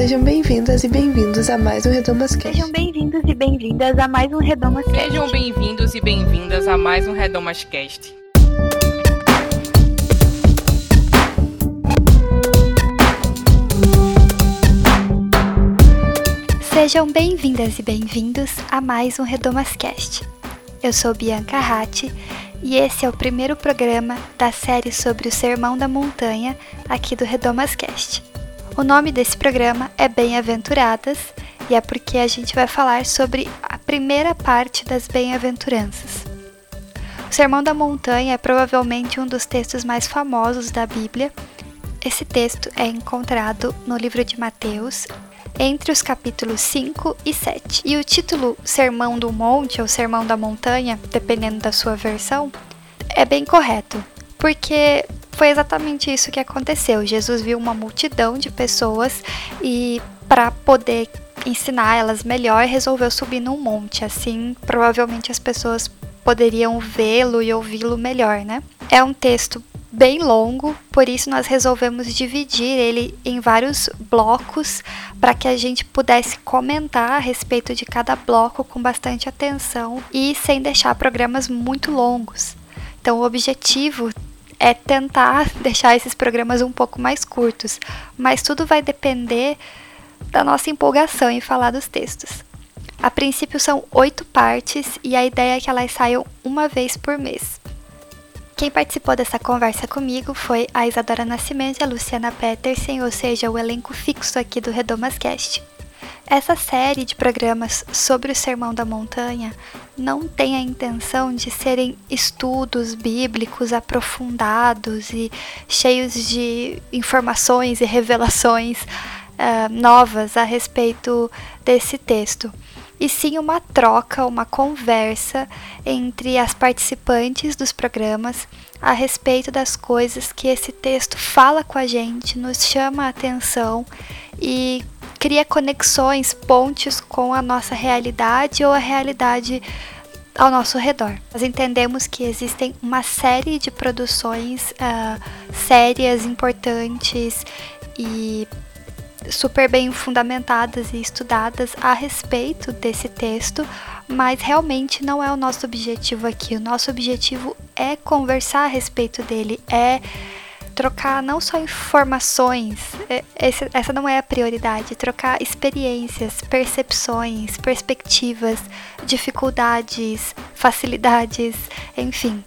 Sejam bem-vindas e bem-vindos a mais um Redomas Cast. Sejam bem-vindos e bem-vindas a mais um Redomas Cast. Sejam bem-vindos e bem-vindas a mais um Redomas Cast. Sejam bem-vindas e bem-vindos a mais um Redomas Cast. Eu sou Bianca Ratti e esse é o primeiro programa da série sobre o Sermão da Montanha aqui do Redomas Cast. O nome desse programa é Bem-aventuradas e é porque a gente vai falar sobre a primeira parte das bem-aventuranças. O Sermão da Montanha é provavelmente um dos textos mais famosos da Bíblia. Esse texto é encontrado no livro de Mateus, entre os capítulos 5 e 7. E o título Sermão do Monte ou Sermão da Montanha, dependendo da sua versão, é bem correto, porque foi exatamente isso que aconteceu. Jesus viu uma multidão de pessoas e para poder ensinar elas melhor, resolveu subir num monte. Assim, provavelmente as pessoas poderiam vê-lo e ouvi-lo melhor, né? É um texto bem longo, por isso nós resolvemos dividir ele em vários blocos para que a gente pudesse comentar a respeito de cada bloco com bastante atenção e sem deixar programas muito longos. Então, o objetivo é tentar deixar esses programas um pouco mais curtos, mas tudo vai depender da nossa empolgação em falar dos textos. A princípio são oito partes e a ideia é que elas saiam uma vez por mês. Quem participou dessa conversa comigo foi a Isadora Nascimento e a Luciana Petersen, ou seja, o elenco fixo aqui do Redomas Cast. Essa série de programas sobre o Sermão da Montanha não tem a intenção de serem estudos bíblicos aprofundados e cheios de informações e revelações uh, novas a respeito desse texto. E sim uma troca, uma conversa entre as participantes dos programas a respeito das coisas que esse texto fala com a gente, nos chama a atenção e cria conexões, pontes com a nossa realidade ou a realidade ao nosso redor. Nós entendemos que existem uma série de produções uh, sérias, importantes e super bem fundamentadas e estudadas a respeito desse texto, mas realmente não é o nosso objetivo aqui. O nosso objetivo é conversar a respeito dele, é trocar não só informações, é, esse, essa não é a prioridade, trocar experiências, percepções, perspectivas, dificuldades, facilidades, enfim.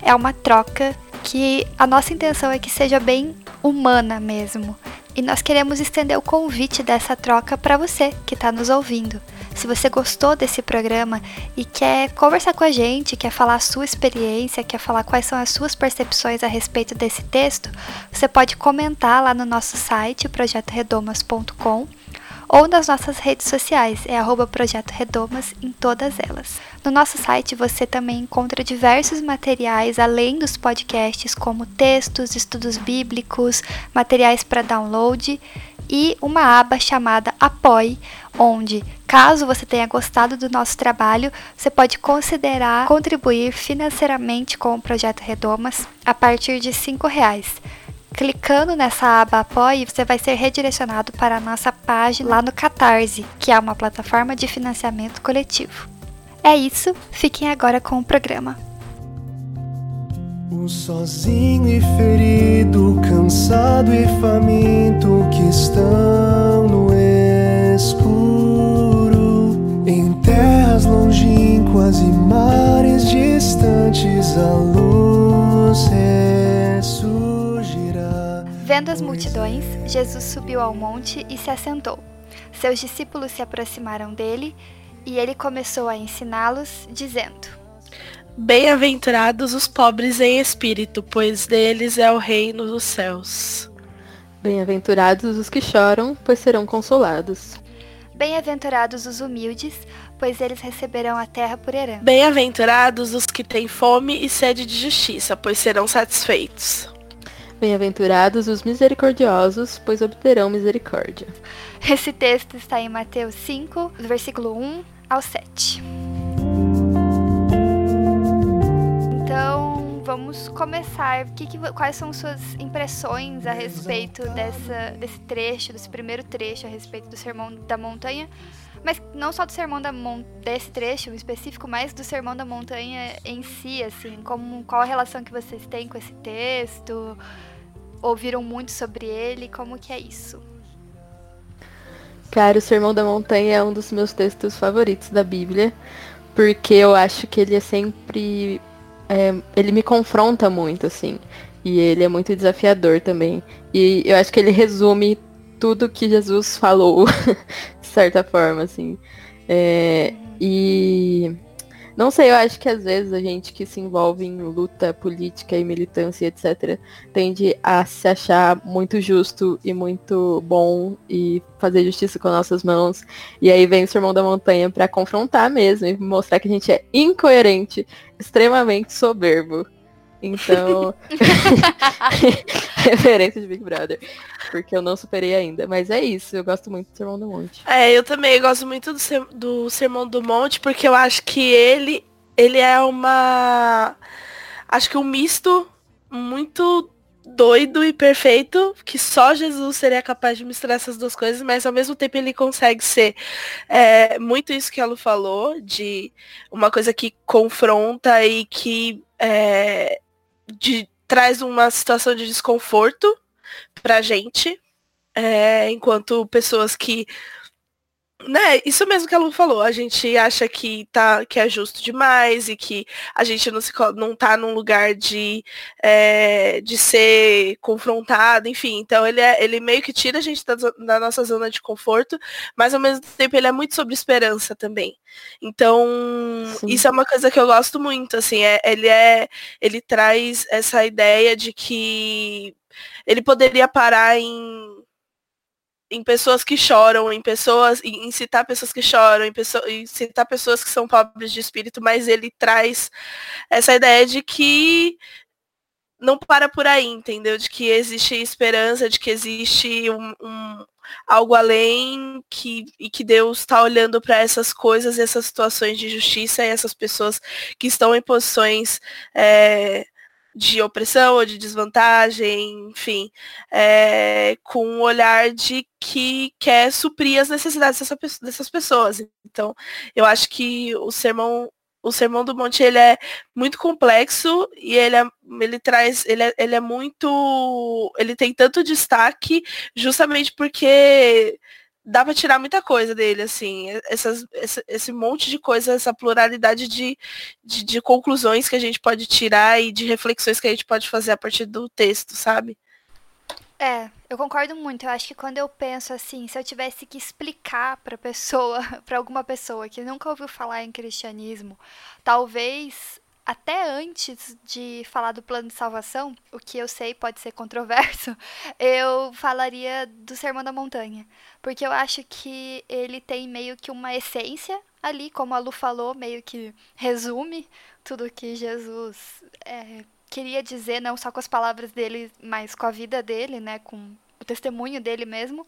É uma troca que a nossa intenção é que seja bem humana mesmo. E nós queremos estender o convite dessa troca para você que está nos ouvindo. Se você gostou desse programa e quer conversar com a gente, quer falar a sua experiência, quer falar quais são as suas percepções a respeito desse texto, você pode comentar lá no nosso site, projetoredomas.com, ou nas nossas redes sociais, é arroba em todas elas. No nosso site você também encontra diversos materiais além dos podcasts, como textos, estudos bíblicos, materiais para download e uma aba chamada Apoie, onde, caso você tenha gostado do nosso trabalho, você pode considerar contribuir financeiramente com o projeto Redomas a partir de R$ reais. Clicando nessa aba Apoie, você vai ser redirecionado para a nossa página lá no Catarse, que é uma plataforma de financiamento coletivo. É isso, fiquem agora com o programa. O sozinho e ferido, cansado e faminto que estão no escuro, em terras longínquas e mares distantes, a luz ressurgirá. Vendo as multidões, Jesus subiu ao monte e se assentou. Seus discípulos se aproximaram dele e ele começou a ensiná-los, dizendo. Bem-aventurados os pobres em espírito, pois deles é o reino dos céus. Bem-aventurados os que choram, pois serão consolados. Bem-aventurados os humildes, pois eles receberão a terra por herança. Bem-aventurados os que têm fome e sede de justiça, pois serão satisfeitos. Bem-aventurados os misericordiosos, pois obterão misericórdia. Esse texto está em Mateus 5, versículo 1 ao 7. Vamos começar. Que que, quais são suas impressões a respeito dessa, desse trecho, desse primeiro trecho a respeito do Sermão da Montanha? Mas não só do Sermão da Mon desse trecho em específico, mas do Sermão da Montanha em si, assim, como qual a relação que vocês têm com esse texto? Ouviram muito sobre ele? Como que é isso? Cara, o Sermão da Montanha é um dos meus textos favoritos da Bíblia, porque eu acho que ele é sempre. É, ele me confronta muito, assim. E ele é muito desafiador também. E eu acho que ele resume tudo que Jesus falou, de certa forma, assim. É, e não sei, eu acho que às vezes a gente que se envolve em luta política e militância, etc., tende a se achar muito justo e muito bom e fazer justiça com nossas mãos. E aí vem o Sermão da Montanha para confrontar mesmo e mostrar que a gente é incoerente, extremamente soberbo. Então, referência de Big Brother. Porque eu não superei ainda. Mas é isso, eu gosto muito do Sermão do Monte. É, eu também gosto muito do, ser, do Sermão do Monte, porque eu acho que ele, ele é uma. Acho que um misto muito doido e perfeito, que só Jesus seria capaz de misturar essas duas coisas, mas ao mesmo tempo ele consegue ser é, muito isso que ela falou, de uma coisa que confronta e que é, de, traz uma situação de desconforto pra gente, é, enquanto pessoas que né, isso mesmo que a Lu falou, a gente acha que tá que é justo demais e que a gente não, se, não tá num lugar de, é, de ser confrontado, enfim. Então ele, é, ele meio que tira a gente da, da, nossa zona de conforto, mas ao mesmo tempo ele é muito sobre esperança também. Então, Sim. isso é uma coisa que eu gosto muito, assim, é, ele é. Ele traz essa ideia de que ele poderia parar em em pessoas que choram, em pessoas, em citar pessoas que choram, em, pessoa, em citar pessoas que são pobres de espírito, mas ele traz essa ideia de que não para por aí, entendeu? De que existe esperança, de que existe um, um algo além que, e que Deus está olhando para essas coisas, essas situações de justiça e essas pessoas que estão em posições é, de opressão ou de desvantagem, enfim, é, com um olhar de que quer suprir as necessidades dessa, dessas pessoas. Então, eu acho que o sermão o Sermão do Monte ele é muito complexo e ele, é, ele traz, ele é, ele é muito, ele tem tanto destaque justamente porque dá para tirar muita coisa dele, assim, essas, esse, esse monte de coisa, essa pluralidade de, de, de, conclusões que a gente pode tirar e de reflexões que a gente pode fazer a partir do texto, sabe? É, eu concordo muito. Eu acho que quando eu penso assim, se eu tivesse que explicar para pessoa, para alguma pessoa que nunca ouviu falar em cristianismo, talvez até antes de falar do plano de salvação, o que eu sei pode ser controverso, eu falaria do Sermão da Montanha. Porque eu acho que ele tem meio que uma essência ali, como a Lu falou, meio que resume tudo que Jesus é, queria dizer, não só com as palavras dele, mas com a vida dele, né? Com o testemunho dele mesmo,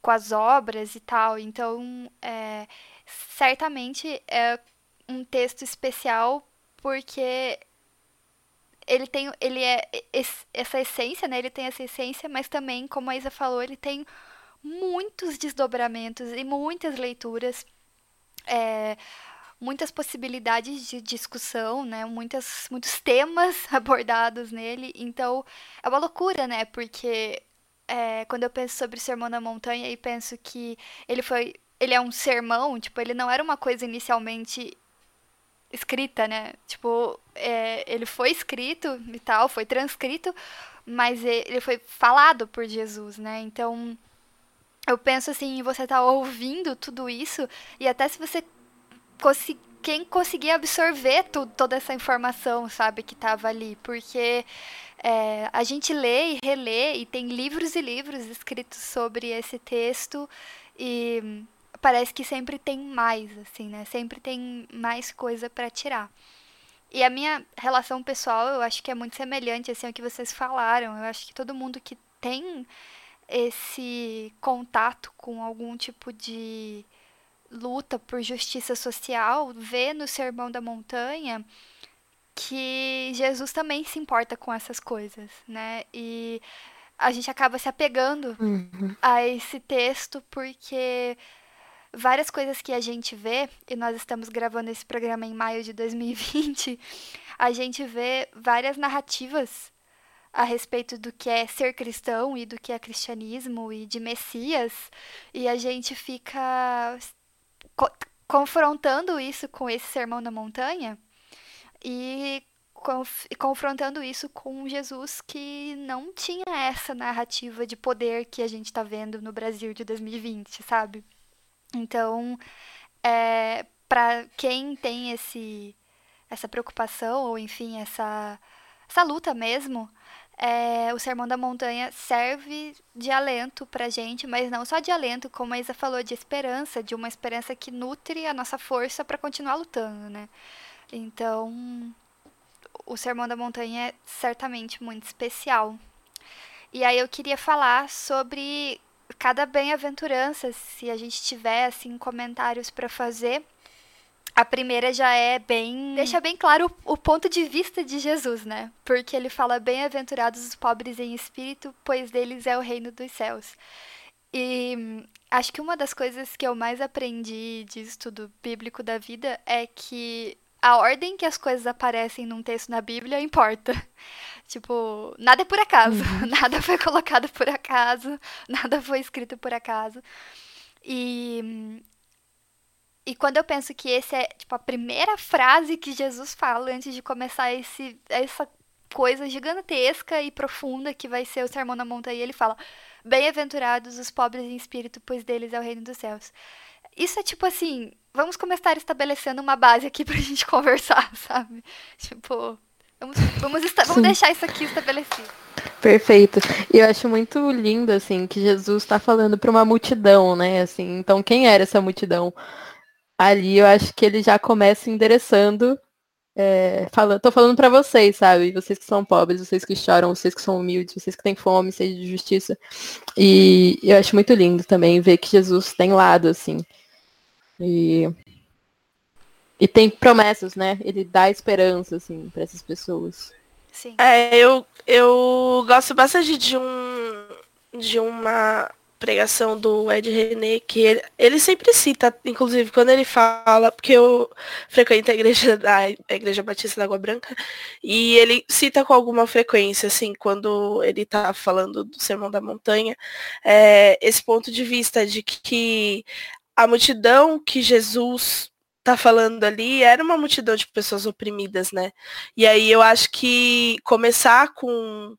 com as obras e tal. Então, é, certamente é um texto especial porque ele tem ele é essa essência, né? Ele tem essa essência, mas também, como a Isa falou, ele tem muitos desdobramentos e muitas leituras, é, muitas possibilidades de discussão, né? Muitas, muitos temas abordados nele. Então, é uma loucura, né? Porque é, quando eu penso sobre o Sermão da Montanha e penso que ele foi ele é um sermão, tipo, ele não era uma coisa inicialmente escrita, né? Tipo, é, ele foi escrito e tal, foi transcrito, mas ele foi falado por Jesus, né? Então, eu penso assim, você tá ouvindo tudo isso, e até se você quem conseguir absorver toda essa informação, sabe, que tava ali, porque é, a gente lê e relê, e tem livros e livros escritos sobre esse texto, e parece que sempre tem mais, assim, né? Sempre tem mais coisa para tirar. E a minha relação pessoal, eu acho que é muito semelhante assim ao que vocês falaram. Eu acho que todo mundo que tem esse contato com algum tipo de luta por justiça social vê no Sermão da Montanha que Jesus também se importa com essas coisas, né? E a gente acaba se apegando Uhum. a esse texto porque várias coisas que a gente vê, e nós estamos gravando esse programa em maio de 2020, a gente vê várias narrativas a respeito do que é ser cristão e do que é cristianismo e de Messias, e a gente fica co- confrontando isso com esse sermão da montanha e e confrontando isso com Jesus que não tinha essa narrativa de poder que a gente está vendo no Brasil de 2020, sabe? Então, é, para quem tem esse essa preocupação ou enfim essa essa luta mesmo, é, o Sermão da Montanha serve de alento pra gente, mas não só de alento, como a Isa falou, de esperança, de uma esperança que nutre a nossa força para continuar lutando, né? Então, o Sermão da Montanha é certamente muito especial. E aí eu queria falar sobre cada bem-aventurança, se a gente tiver assim comentários para fazer. A primeira já é bem, deixa bem claro o, o ponto de vista de Jesus, né? Porque ele fala bem-aventurados os pobres em espírito, pois deles é o reino dos céus. E acho que uma das coisas que eu mais aprendi de estudo bíblico da vida é que a ordem que as coisas aparecem num texto na Bíblia importa. Tipo, nada é por acaso, nada foi colocado por acaso, nada foi escrito por acaso. E e quando eu penso que esse é tipo a primeira frase que Jesus fala antes de começar esse essa coisa gigantesca e profunda que vai ser o Sermão na Montanha, ele fala: Bem-aventurados os pobres em espírito, pois deles é o reino dos céus. Isso é tipo assim, vamos começar estabelecendo uma base aqui pra gente conversar, sabe? Tipo, vamos, vamos, vamos deixar isso aqui estabelecido. Perfeito. E eu acho muito lindo, assim, que Jesus está falando para uma multidão, né? Assim, então quem era essa multidão? Ali eu acho que ele já começa endereçando, é, falando, tô falando para vocês, sabe? Vocês que são pobres, vocês que choram, vocês que são humildes, vocês que têm fome, sede de justiça. E eu acho muito lindo também ver que Jesus tem lado, assim. E, e tem promessas, né? Ele dá esperança, assim, para essas pessoas. Sim. É, eu, eu gosto bastante de um de uma pregação do Ed René que ele, ele sempre cita, inclusive quando ele fala, porque eu frequento a igreja da a igreja Batista da Água Branca, e ele cita com alguma frequência, assim, quando ele tá falando do Sermão da Montanha, é, esse ponto de vista de que a multidão que Jesus tá falando ali era uma multidão de pessoas oprimidas, né? E aí eu acho que começar com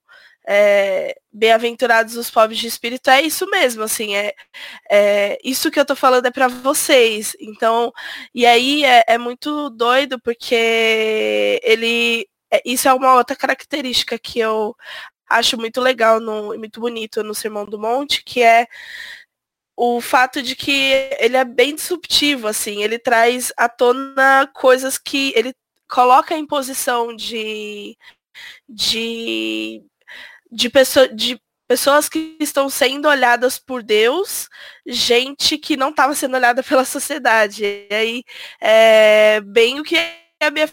é, bem-aventurados os pobres de espírito é isso mesmo, assim, é, é isso que eu tô falando é para vocês. Então, e aí é, é muito doido porque ele, é- isso é uma outra característica que eu acho muito legal e muito bonito no Sermão do Monte, que é o fato de que ele é bem disruptivo, assim, ele traz à tona coisas que ele coloca em posição de de de, pessoa, de pessoas que estão sendo olhadas por Deus, gente que não estava sendo olhada pela sociedade. E aí é bem o que a Bia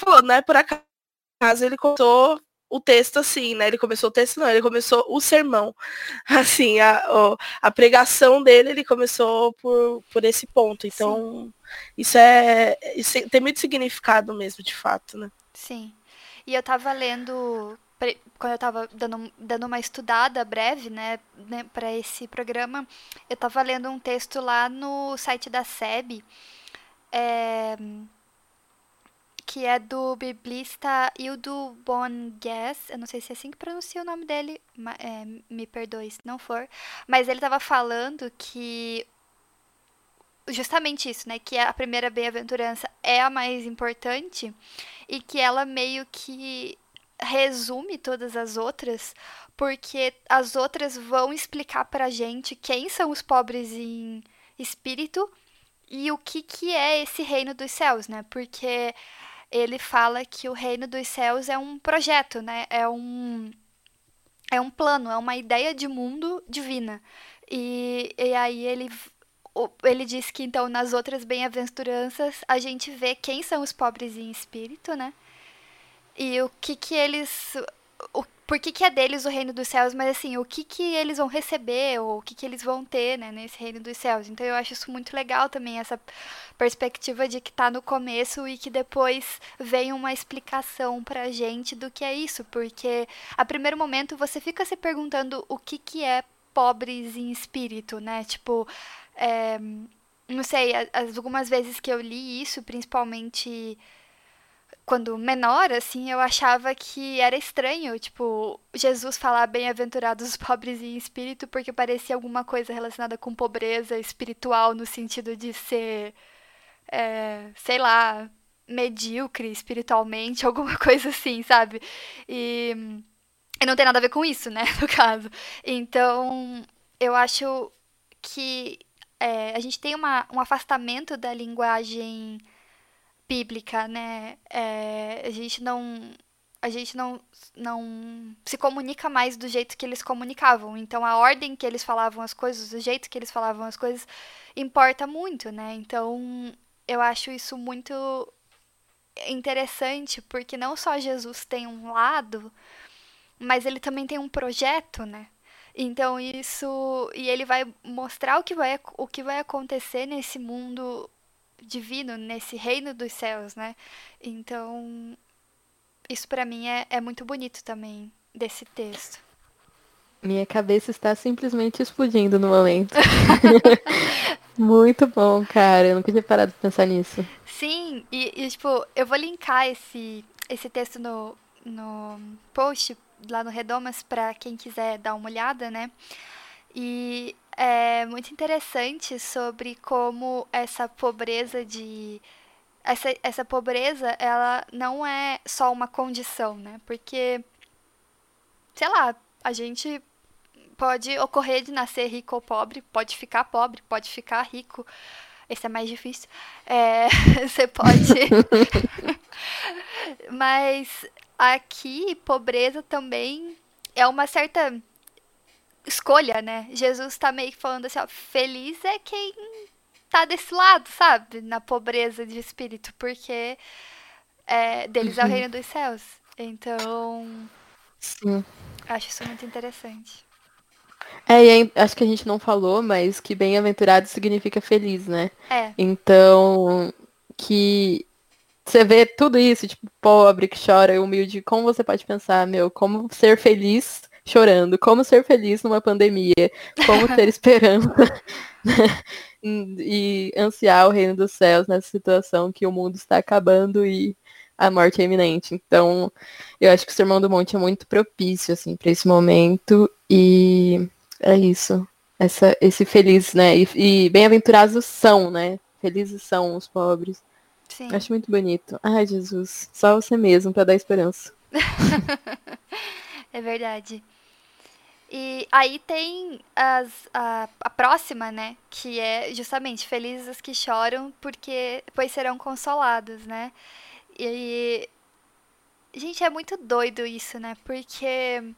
falou, não é por acaso ele contou o texto assim, né? Ele começou o texto, não, ele começou o sermão. Assim, a, a pregação dele, ele começou por, por esse ponto. Então, isso é. Isso tem muito significado mesmo, de fato, né? Sim. E eu tava lendo, quando eu tava dando, dando uma estudada breve, né, né para esse programa, eu tava lendo um texto lá no site da SEB, é, que é do biblista Hildo Bongues, eu não sei se é assim que pronuncia o nome dele, é, me perdoe se não for, mas ele tava falando que justamente isso, né, que a primeira bem-aventurança é a mais importante, e que ela meio que resume todas as outras, porque as outras vão explicar pra gente quem são os pobres em espírito e o que que é esse reino dos céus, né? Porque ele fala que o reino dos céus é um projeto, né? É um é um plano, é uma ideia de mundo divina. E, e aí ele ele diz que então nas outras bem-aventuranças a gente vê quem são os pobres em espírito, né? E o que que eles o, por que, que é deles o reino dos céus, mas assim, o que que eles vão receber, ou o que que eles vão ter, né, nesse reino dos céus. Então eu acho isso muito legal também, essa perspectiva de que tá no começo e que depois vem uma explicação pra gente do que é isso, porque a primeiro momento você fica se perguntando o que que é pobres em espírito, né, tipo, é, não sei, as, algumas vezes que eu li isso, principalmente quando menor, assim, eu achava que era estranho, tipo, Jesus falar bem-aventurados os pobres em espírito, porque parecia alguma coisa relacionada com pobreza espiritual, no sentido de ser, é, sei lá, medíocre espiritualmente, alguma coisa assim, sabe? E, e não tem nada a ver com isso, né, no caso. Então, eu acho que é, a gente tem uma, um afastamento da linguagem bíblica, né? É, a gente não a gente não, não se comunica mais do jeito que eles comunicavam. Então a ordem que eles falavam as coisas, o jeito que eles falavam as coisas importa muito, né? Então eu acho isso muito interessante porque não só Jesus tem um lado, mas ele também tem um projeto, né? Então isso e ele vai mostrar o que vai o que vai acontecer nesse mundo divino, nesse reino dos céus, né? Então, isso para mim é, é muito bonito também desse texto. Minha cabeça está simplesmente explodindo no momento. muito bom, cara. Eu nunca tinha parado de pensar nisso. Sim, e, e, tipo, eu vou linkar esse, esse texto no, no post lá no Redomas para quem quiser dar uma olhada, né? E é muito interessante sobre como essa pobreza de essa, essa pobreza ela não é só uma condição, né? Porque sei lá, a gente pode ocorrer de nascer rico ou pobre, pode ficar pobre, pode ficar rico. Esse é mais difícil. É, você pode. Mas aqui, pobreza também é uma certa escolha, né? Jesus tá meio que falando assim, ó, feliz é quem tá desse lado, sabe? Na pobreza de espírito, porque é, deles é o uhum. reino dos céus. Então, Sim. acho isso muito interessante. É, e acho que a gente não falou, mas que bem-aventurado significa feliz, né? É. Então, que você vê tudo isso, tipo, pobre que chora, humilde, como você pode pensar, meu, como ser feliz chorando. Como ser feliz numa pandemia? Como ter esperança e ansiar o reino dos céus nessa situação que o mundo está acabando e a morte é iminente. Então, eu acho que o Sermão do Monte é muito propício assim para esse momento e é isso. Essa, esse feliz, né? E, e bem-aventurados são, né? Felizes são os pobres. Sim. Acho muito bonito. Ai, Jesus, só você mesmo para dar esperança. é verdade. E aí tem as, a, a próxima, né? Que é justamente felizes os que choram, porque pois serão consolados, né? E. Gente, é muito doido isso, né? Porque.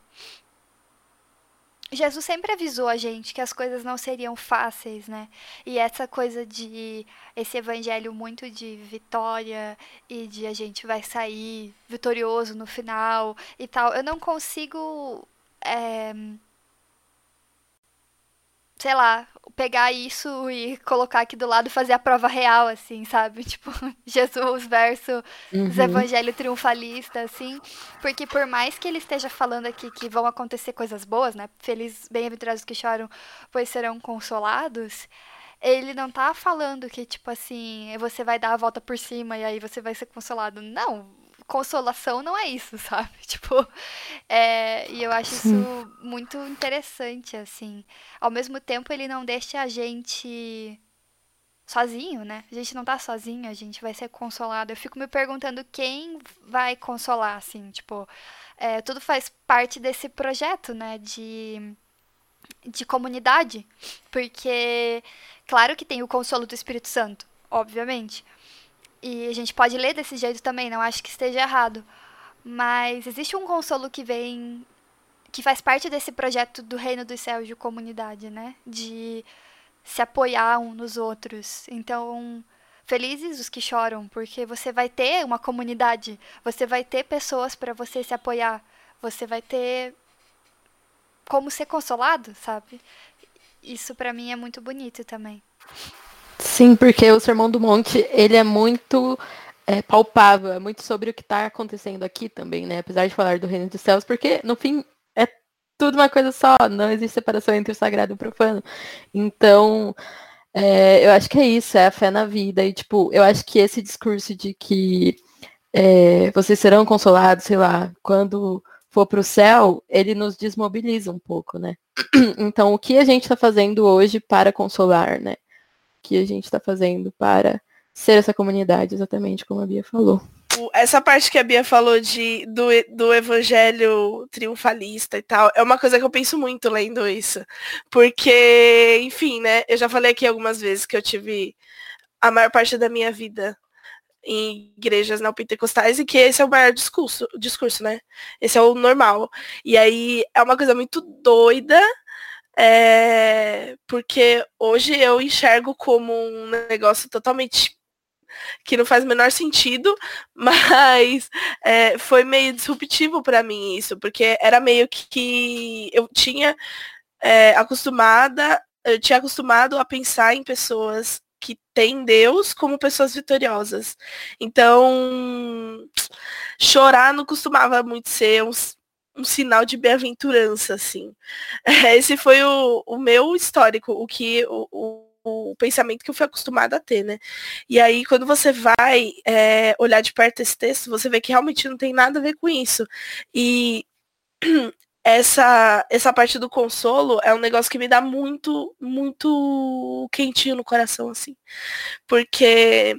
Jesus sempre avisou a gente que as coisas não seriam fáceis, né? E essa coisa de esse evangelho muito de vitória e de a gente vai sair vitorioso no final e tal, eu não consigo é, sei lá, pegar isso e colocar aqui do lado e fazer a prova real, assim, sabe? Tipo, Jesus versus uhum. os evangelhos triunfalistas, assim. Porque por mais que ele esteja falando aqui que vão acontecer coisas boas, né? Felizes, bem-aventurados que choram, pois serão consolados. Ele não tá falando que, tipo assim, você vai dar a volta por cima e aí você vai ser consolado. Não, consolação não é isso, sabe? Tipo, é, e eu acho isso muito interessante, assim. Ao mesmo tempo, ele não deixa a gente sozinho, né? A gente não tá sozinho, a gente vai ser consolado. Eu fico me perguntando quem vai consolar, assim, tipo, é, tudo faz parte desse projeto, né? De, de comunidade. Porque, claro que tem o consolo do Espírito Santo, obviamente. E a gente pode ler desse jeito também, não acho que esteja errado. Mas existe um consolo que vem. que faz parte desse projeto do Reino dos Céus de comunidade, né? De se apoiar um nos outros. Então, felizes os que choram, porque você vai ter uma comunidade, você vai ter pessoas para você se apoiar, você vai ter como ser consolado, sabe? Isso para mim é muito bonito também. Sim, porque o Sermão do Monte, ele é muito é, palpável, é muito sobre o que está acontecendo aqui também, né? Apesar de falar do reino dos céus, porque no fim é tudo uma coisa só, não existe separação entre o sagrado e o profano. Então, é, eu acho que é isso, é a fé na vida. E, tipo, eu acho que esse discurso de que é, vocês serão consolados, sei lá, quando for para o céu, ele nos desmobiliza um pouco, né? Então, o que a gente está fazendo hoje para consolar, né? Que a gente está fazendo para ser essa comunidade, exatamente como a Bia falou. Essa parte que a Bia falou de, do, do evangelho triunfalista e tal, é uma coisa que eu penso muito lendo isso. Porque, enfim, né? Eu já falei aqui algumas vezes que eu tive a maior parte da minha vida em igrejas neopentecostais e que esse é o maior discurso, discurso, né? Esse é o normal. E aí é uma coisa muito doida, é, porque hoje eu enxergo como um negócio totalmente que não faz o menor sentido, mas é, foi meio disruptivo para mim isso, porque era meio que eu tinha é, acostumada, eu tinha acostumado a pensar em pessoas que têm Deus como pessoas vitoriosas. Então, chorar não costumava muito ser um, um sinal de bem-aventurança, assim. Esse foi o, o meu histórico, o que o, o o pensamento que eu fui acostumada a ter, né? E aí, quando você vai é, olhar de perto esse texto, você vê que realmente não tem nada a ver com isso. E essa, essa parte do consolo é um negócio que me dá muito, muito quentinho no coração, assim. Porque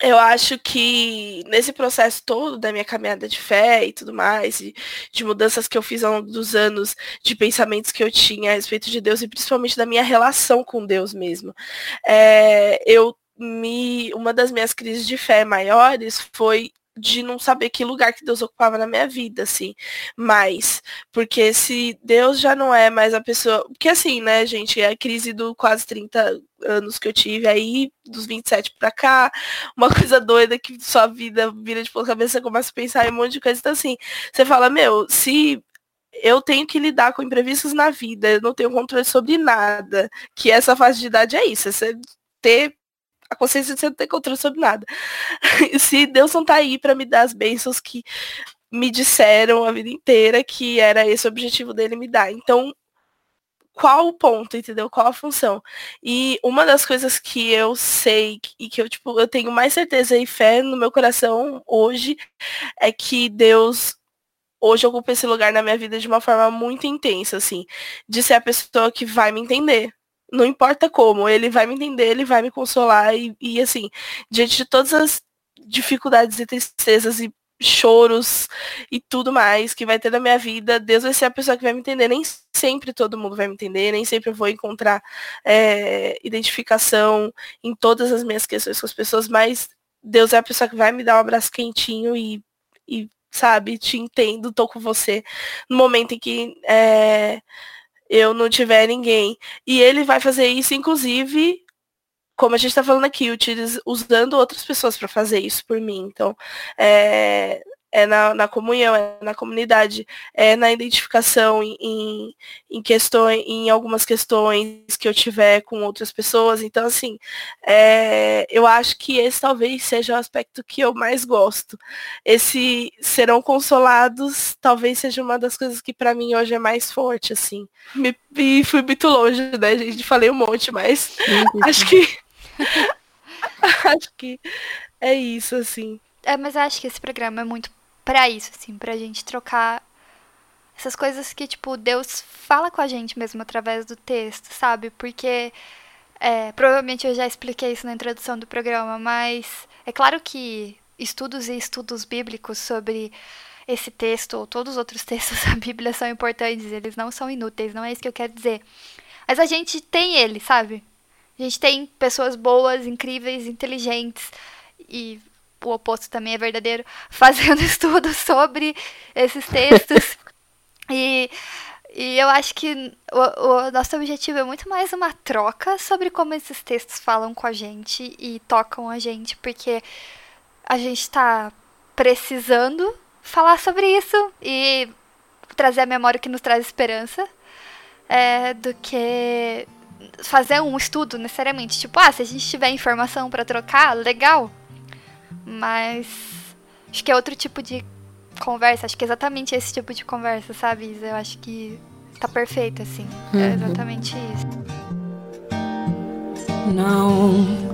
eu acho que nesse processo todo da minha caminhada de fé e tudo mais, e de mudanças que eu fiz ao longo dos anos, de pensamentos que eu tinha a respeito de Deus e principalmente da minha relação com Deus mesmo, é, eu me, uma das minhas crises de fé maiores foi de não saber que lugar que Deus ocupava na minha vida, assim. Mas, porque se Deus já não é mais a pessoa. Porque assim, né, gente, é a crise do quase 30 anos que eu tive aí, dos 27 pra cá, uma coisa doida que sua vida vira de ponta cabeça, você começa a pensar em um monte de coisa. Então, assim, você fala, meu, se eu tenho que lidar com imprevistos na vida, eu não tenho controle sobre nada, que essa fase de idade é isso, é você ter a consciência de você não ter controle sobre nada. Se Deus não tá aí para me dar as bênçãos que me disseram a vida inteira que era esse o objetivo dele me dar. Então, qual o ponto, entendeu? Qual a função? E uma das coisas que eu sei e que eu, tipo, eu tenho mais certeza e fé no meu coração hoje é que Deus hoje ocupa esse lugar na minha vida de uma forma muito intensa, assim, de ser a pessoa que vai me entender, não importa como, ele vai me entender, ele vai me consolar e, e assim, diante de todas as dificuldades e tristezas e choros e tudo mais que vai ter na minha vida, Deus vai ser a pessoa que vai me entender. Nem sempre todo mundo vai me entender, nem sempre eu vou encontrar é, identificação em todas as minhas questões com as pessoas, mas Deus é a pessoa que vai me dar um abraço quentinho e, e sabe, te entendo, tô com você no momento em que é, eu não tiver ninguém. E ele vai fazer isso, inclusive, como a gente está falando aqui, usando outras pessoas para fazer isso por mim. Então, é, é na, na, comunhão, é na comunidade, é na identificação em, em, questões, em algumas questões que eu tiver com outras pessoas. Então, assim, é, eu acho que esse talvez seja o aspecto que eu mais gosto. Esse serão consolados, talvez seja uma das coisas que para mim hoje é mais forte, assim. Me, me fui muito longe, né, gente? Falei um monte, mas acho que. acho que é isso, assim. É, mas acho que esse programa é muito para isso, assim, pra gente trocar essas coisas que, tipo, Deus fala com a gente mesmo através do texto, sabe? Porque é, provavelmente eu já expliquei isso na introdução do programa, mas é claro que estudos e estudos bíblicos sobre esse texto ou todos os outros textos da Bíblia são importantes, eles não são inúteis, não é isso que eu quero dizer. Mas a gente tem ele, sabe? A gente tem pessoas boas, incríveis, inteligentes e o oposto também é verdadeiro, fazendo estudos sobre esses textos. e E eu acho que o, o, nosso objetivo é muito mais uma troca sobre como esses textos falam com a gente e tocam a gente, porque a gente está precisando falar sobre isso e trazer a memória que nos traz esperança, é, do que fazer um estudo necessariamente. Tipo, ah, se a gente tiver informação para trocar, legal. Mas acho que é outro tipo de conversa. Acho que é exatamente esse tipo de conversa, sabe, Isa? Eu acho que tá perfeito, assim. É uhum. É exatamente isso. Não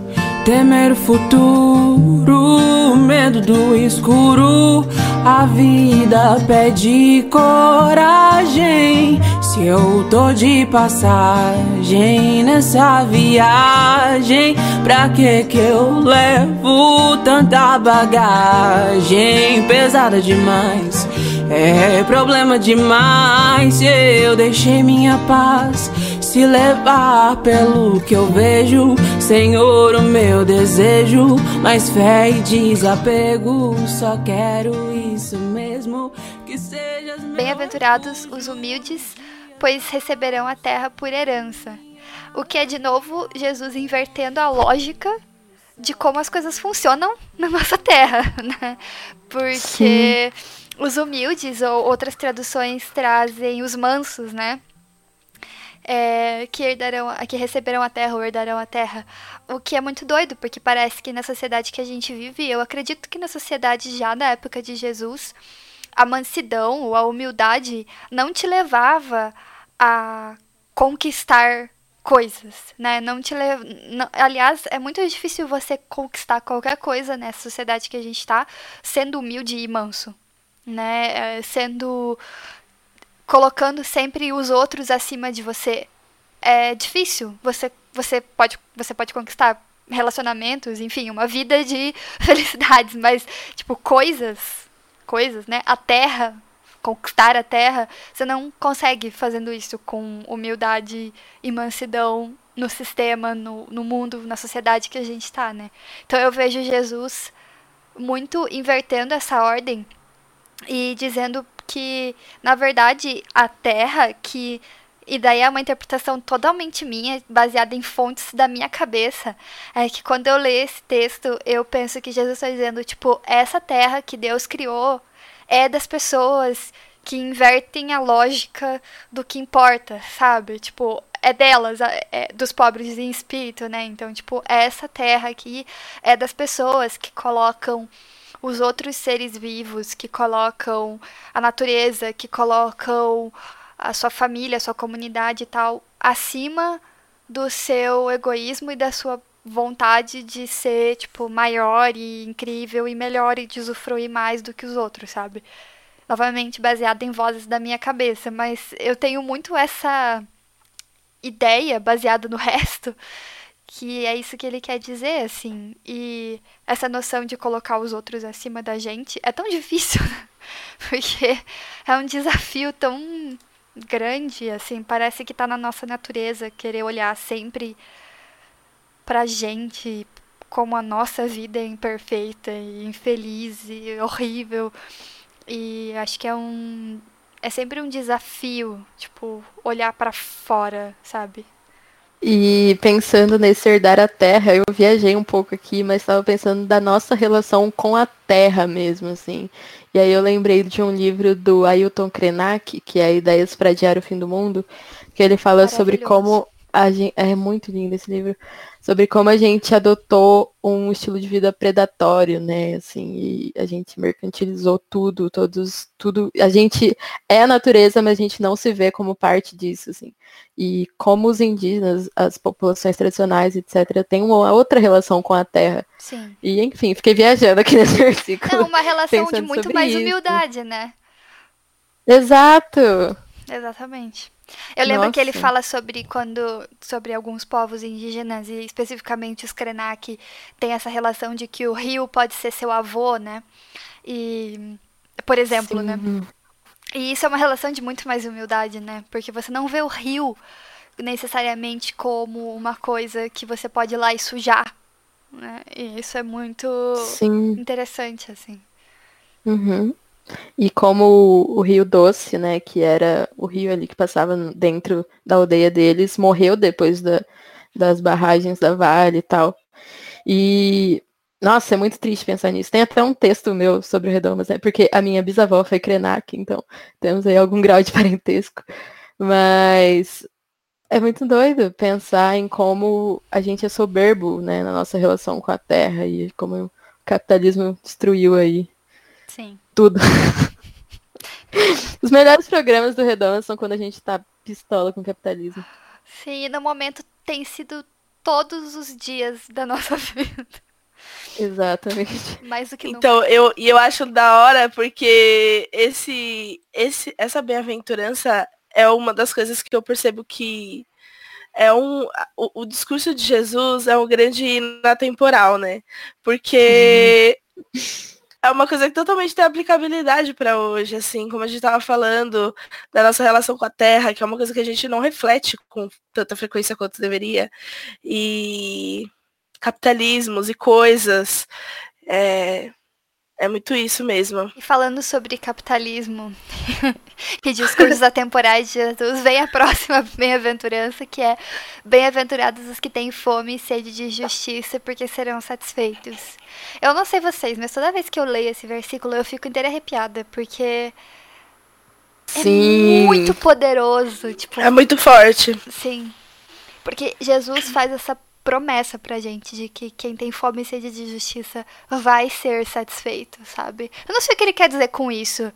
temer o futuro, medo do escuro. A vida pede coragem. Se eu tô de passagem nessa viagem, pra que que eu levo tanta bagagem pesada demais? É problema demais se eu deixei minha paz se levar pelo que eu vejo. Senhor, o meu desejo, mais fé e desapego. Só quero isso mesmo, que seja. Bem-aventurados os humildes pois receberão a terra por herança. O que é, de novo, Jesus invertendo a lógica de como as coisas funcionam na nossa terra, né? Porque Sim. os humildes, ou outras traduções trazem os mansos, né? É, que herdarão, que receberão a terra ou herdarão a terra. O que é muito doido, porque parece que na sociedade que a gente vive, eu acredito que na sociedade já na época de Jesus, a mansidão ou a humildade não te levava a conquistar coisas, né? Não te leva, não, aliás, é muito difícil você conquistar qualquer coisa nessa sociedade que a gente está sendo humilde e manso, né? É, sendo colocando sempre os outros acima de você. É difícil. Você você pode você pode conquistar relacionamentos, enfim, uma vida de felicidades, mas tipo coisas, coisas, né? A terra conquistar a terra, você não consegue fazendo isso com humildade e mansidão no sistema, no, no mundo, na sociedade que a gente está, né? Então eu vejo Jesus muito invertendo essa ordem e dizendo que, na verdade, a terra que e daí é uma interpretação totalmente minha, baseada em fontes da minha cabeça. É que quando eu leio esse texto, eu penso que Jesus está dizendo, tipo, essa terra que Deus criou é das pessoas que invertem a lógica do que importa, sabe? Tipo, é delas, é dos pobres em espírito, né? Então, tipo, essa terra aqui é das pessoas que colocam os outros seres vivos, que colocam a natureza, que colocam a sua família, a sua comunidade e tal, acima do seu egoísmo e da sua vontade de ser, tipo, maior e incrível e melhor e de usufruir mais do que os outros, sabe? Novamente baseada em vozes da minha cabeça, mas eu tenho muito essa ideia baseada no resto, que é isso que ele quer dizer, assim. E essa noção de colocar os outros acima da gente é tão difícil, né? porque é um desafio tão grande, assim, parece que tá na nossa natureza querer olhar sempre pra gente como a nossa vida é imperfeita e infeliz e horrível. E acho que é um é sempre um desafio, tipo, olhar para fora, sabe? E pensando nesse herdar a terra, eu viajei um pouco aqui, mas estava pensando da nossa relação com a terra mesmo, assim. E aí eu lembrei de um livro do Ailton Krenak, que é Ideias para Adiar o Fim do Mundo, que ele fala sobre como gente, é muito lindo esse livro, sobre como a gente adotou um estilo de vida predatório, né? Assim, e a gente mercantilizou tudo, todos, tudo. A gente é a natureza, mas a gente não se vê como parte disso, assim. E como os indígenas, as populações tradicionais, etc., têm uma outra relação com a terra. Sim. E, enfim, fiquei viajando aqui nesse versículo. Não, uma relação de muito mais isso. humildade, né? Exato. Exatamente. Eu lembro Nossa. que ele fala sobre quando sobre alguns povos indígenas e especificamente os Krenak tem essa relação de que o rio pode ser seu avô, né? E por exemplo, né? Sim. né? E isso é uma relação de muito mais humildade, né? Porque você não vê o rio necessariamente como uma coisa que você pode ir lá e sujar, né? E isso é muito Sim. interessante, assim. Uhum. E como o Rio Doce, né, que era o rio ali que passava dentro da aldeia deles, morreu depois da, das barragens da Vale e tal. E nossa, é muito triste pensar nisso. Tem até um texto meu sobre o Redomas, né? Porque a minha bisavó foi Krenak, então temos aí algum grau de parentesco. Mas é muito doido pensar em como a gente é soberbo, né, na nossa relação com a terra e como o capitalismo destruiu aí Sim. Tudo. Os melhores programas do Redomas são quando a gente tá pistola com o capitalismo. Sim, e no momento tem sido todos os dias da nossa vida. Exatamente. Mais do que nunca. Então, eu, e eu acho da hora porque esse, esse, essa bem-aventurança é uma das coisas que eu percebo que é um o, o discurso de Jesus é um grande hino atemporal, né? Porque é uma coisa que totalmente tem aplicabilidade para hoje, assim, como a gente estava falando da nossa relação com a Terra, que é uma coisa que a gente não reflete com tanta frequência quanto deveria. E capitalismos e coisas. É, é muito isso mesmo. E falando sobre capitalismo e discursos atemporais de Jesus, vem a próxima bem-aventurança, que é bem-aventurados os que têm fome e sede de justiça, porque serão satisfeitos. Eu não sei vocês, mas toda vez que eu leio esse versículo, eu fico inteira arrepiada, porque Sim. é muito poderoso, tipo, É muito forte. sim. Porque Jesus faz essa promessa pra gente de que quem tem fome e sede de justiça vai ser satisfeito, sabe? Eu não sei o que ele quer dizer com isso,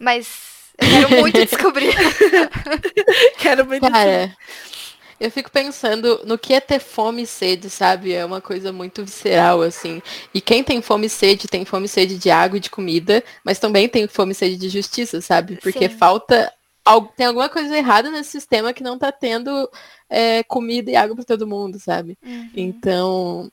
mas eu quero muito descobrir. Quero muito Cara, eu fico pensando no que é ter fome e sede, sabe? É uma coisa muito visceral, assim. E quem tem fome e sede, tem fome e sede de água e de comida, mas também tem fome e sede de justiça, sabe? Porque Sim. falta. Tem alguma coisa errada nesse sistema que não tá tendo é, comida e água pra todo mundo, sabe? Uhum. Então.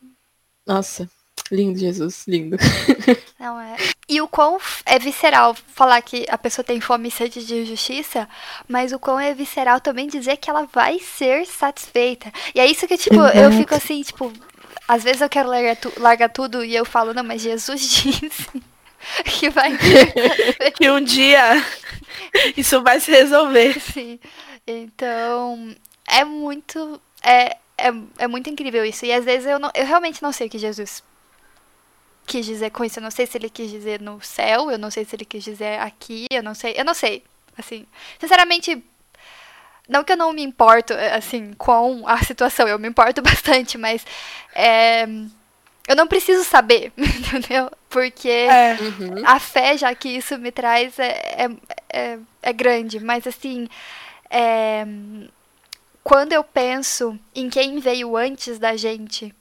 Nossa, lindo, Jesus, lindo. Não é. E o quão é visceral falar que a pessoa tem fome e sede de justiça, mas o quão é visceral também dizer que ela vai ser satisfeita. E é isso que, tipo, eu fico assim, tipo, às vezes eu quero largar, tu- largar tudo e eu falo, não, mas Jesus disse que vai que um dia isso vai se resolver. Sim. Então, é muito. É, é, é muito incrível isso. E às vezes eu, não, eu realmente não sei o que Jesus quis dizer com isso. Eu não sei se ele quis dizer no céu, eu não sei se ele quis dizer aqui, eu não sei. Eu não sei. Assim, sinceramente, não que eu não me importo, eh, assim, com a situação, eu me importo bastante, mas é, eu não preciso saber, entendeu? Porque É. Uhum. a fé, já que isso me traz, é, é, é, é grande. Mas assim, é, quando eu penso em quem veio antes da gente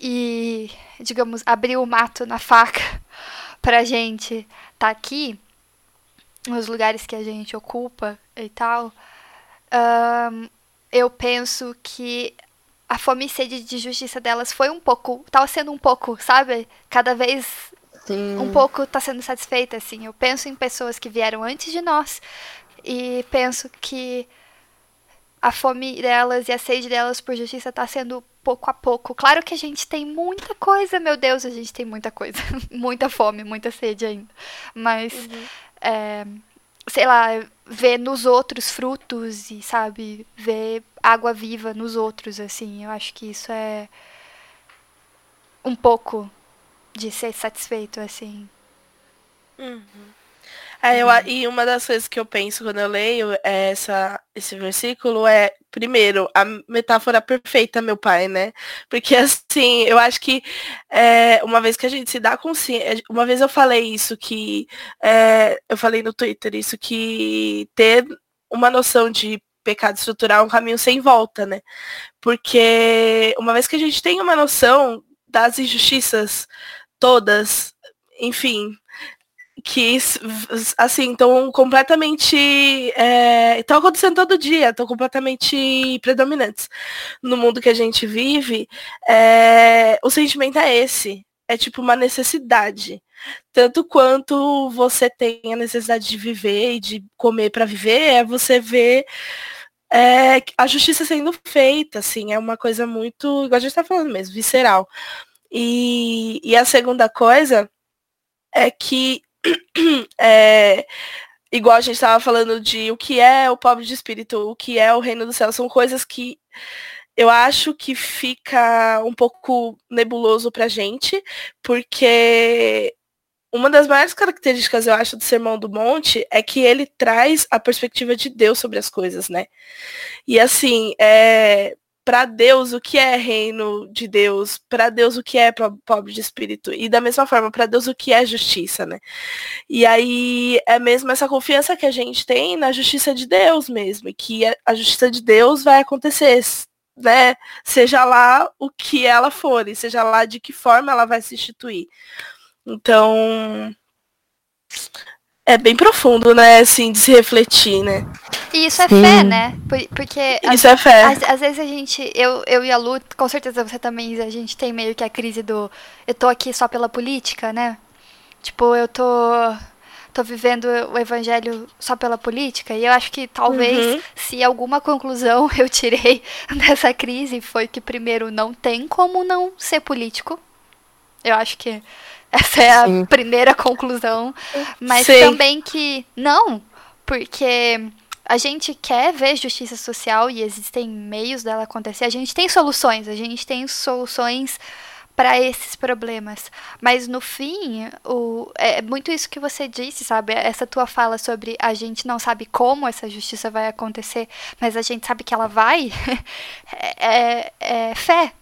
e, digamos, abriu o mato na faca pra gente tá aqui, nos lugares que a gente ocupa e tal, ahn, eu penso que a fome e sede de justiça delas foi um pouco, tava sendo um pouco, sabe? Cada vez Sim. um pouco tá sendo satisfeita, assim. Eu penso em pessoas que vieram antes de nós e penso que a fome delas e a sede delas por justiça tá sendo pouco a pouco. Claro que a gente tem muita coisa, meu Deus, a gente tem muita coisa. muita fome, muita sede ainda. Mas, é, sei lá, ver nos outros frutos e, sabe, ver água viva nos outros, assim. Eu acho que isso é um pouco de ser satisfeito, assim. É, eu, a- e uma das coisas que eu penso quando eu leio é essa, esse versículo é, primeiro, a metáfora perfeita, meu pai, né? Porque assim, eu acho que é, uma vez que a gente se dá consciência. Uma vez eu falei isso, que é, eu falei no Twitter isso, que ter uma noção de pecado estrutural é um caminho sem volta, né? Porque uma vez que a gente tem uma noção das injustiças todas, enfim, que assim estão completamente estão acontecendo todo dia, estão completamente predominantes no mundo que a gente vive. é, o sentimento é esse, é tipo uma necessidade, tanto quanto você tem a necessidade de viver e de comer para viver, é você ver é, a justiça sendo feita, assim, é uma coisa muito, igual a gente tá falando mesmo, visceral. E, e a segunda coisa é que é, igual a gente estava falando de o que é o pobre de espírito, o que é o reino do céu, são coisas que eu acho que fica um pouco nebuloso pra gente, porque uma das maiores características, eu acho, do Sermão do Monte é que ele traz a perspectiva de Deus sobre as coisas, né? E assim, é, para Deus o que é reino de Deus, para Deus o que é pobre de espírito, e da mesma forma, para Deus o que é justiça, né? E aí é mesmo essa confiança que a gente tem na justiça de Deus mesmo, que a justiça de Deus vai acontecer, né? Seja lá o que ela for, e seja lá de que forma ela vai se instituir. Então, é bem profundo, né, assim, de se refletir, né? E isso é Sim. fé, né? Porque. Isso às, é fé. Às, às, vezes a gente. Eu, eu e a Lu, com certeza você também, a gente tem meio que a crise do. Eu tô aqui só pela política, né? Tipo, eu tô. Tô vivendo o evangelho só pela política. E eu acho que talvez, uhum. se alguma conclusão eu tirei dessa crise, foi que, primeiro, não tem como não ser político. Eu acho que essa é Sim. a primeira conclusão. Mas Sim. também que não, porque a gente quer ver justiça social e existem meios dela acontecer. A gente tem soluções, a gente tem soluções para esses problemas. Mas no fim, o, é muito isso que você disse, sabe? Essa tua fala sobre a gente não sabe como essa justiça vai acontecer, mas a gente sabe que ela vai. é, é, é fé,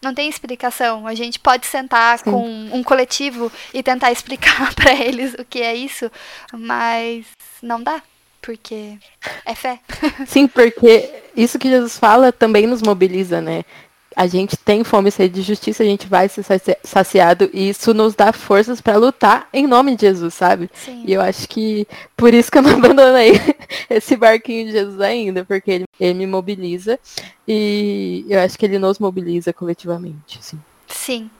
não tem explicação. A gente pode sentar Sim. com um coletivo e tentar explicar para eles o que é isso, mas não dá, porque é fé. Sim, porque isso que Jesus fala também nos mobiliza, né? A gente tem fome e sede de justiça, a gente vai ser saciado e isso nos dá forças para lutar em nome de Jesus, sabe? Sim. E eu acho que por isso que eu não abandonei esse barquinho de Jesus ainda, porque ele, ele me mobiliza e eu acho que ele nos mobiliza coletivamente, sim. Sim,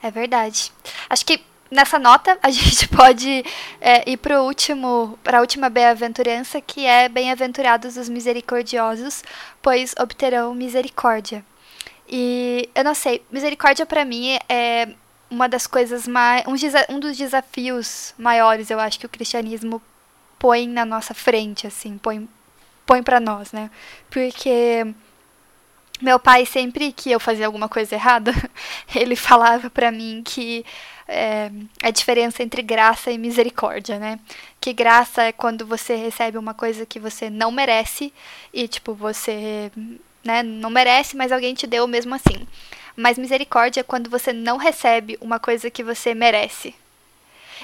é verdade. Acho que nessa nota a gente pode é, ir para último, para a última bem-aventurança, que é bem-aventurados os misericordiosos, pois obterão misericórdia. E eu não sei, misericórdia para mim é uma das coisas mais. Um, um dos desafios maiores, eu acho, que o cristianismo põe na nossa frente, assim, põe, põe para nós, né? Porque meu pai, sempre que eu fazia alguma coisa errada, ele falava para mim que é, a diferença entre graça e misericórdia, né? Que graça é quando você recebe uma coisa que você não merece e, tipo, você né? Não merece, mas alguém te deu mesmo assim. Mas misericórdia é quando você não recebe uma coisa que você merece.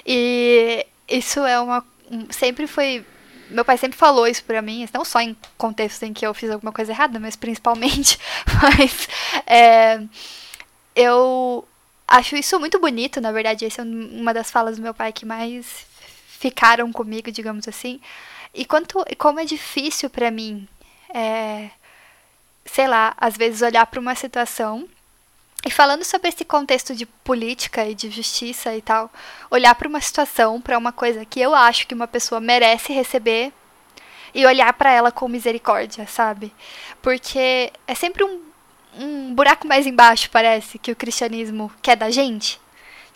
E isso é uma. Sempre foi. Meu pai sempre falou isso pra mim, não só em contextos em que eu fiz alguma coisa errada, mas principalmente. Mas. É, eu acho isso muito bonito, na verdade. Essa é uma das falas do meu pai que mais ficaram comigo, digamos assim. E quanto, como é difícil para mim é, sei lá, às vezes olhar para uma situação e falando sobre esse contexto de política e de justiça e tal, olhar para uma situação, para uma coisa que eu acho que uma pessoa merece receber e olhar para ela com misericórdia, sabe? Porque é sempre um, um buraco mais embaixo, parece, que o cristianismo quer da gente,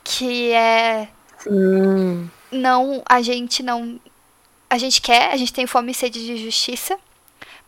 que é Sim. não a gente não a gente quer, a gente tem fome e sede de justiça,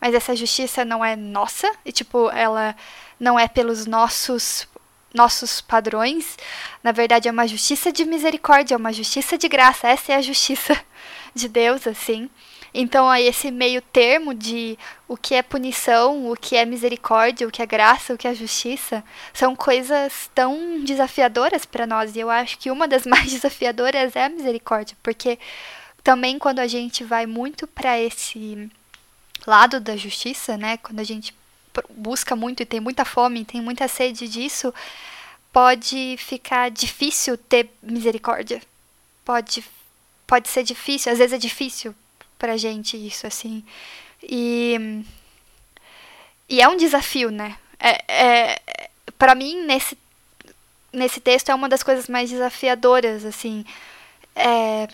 mas essa justiça não é nossa, e tipo, ela não é pelos nossos nossos padrões. Na verdade, é uma justiça de misericórdia, é uma justiça de graça. Essa é a justiça de Deus, assim. Então, aí esse meio termo de o que é punição, o que é misericórdia, o que é graça, o que é justiça, são coisas tão desafiadoras para nós. E eu acho que uma das mais desafiadoras é a misericórdia, porque também quando a gente vai muito para esse lado da justiça, né? Quando a gente busca muito e tem muita fome, tem muita sede disso, pode ficar difícil ter misericórdia. Pode pode ser difícil, às vezes é difícil pra gente isso assim. E e é um desafio, né? É, é para mim nesse nesse texto é uma das coisas mais desafiadoras, assim. É,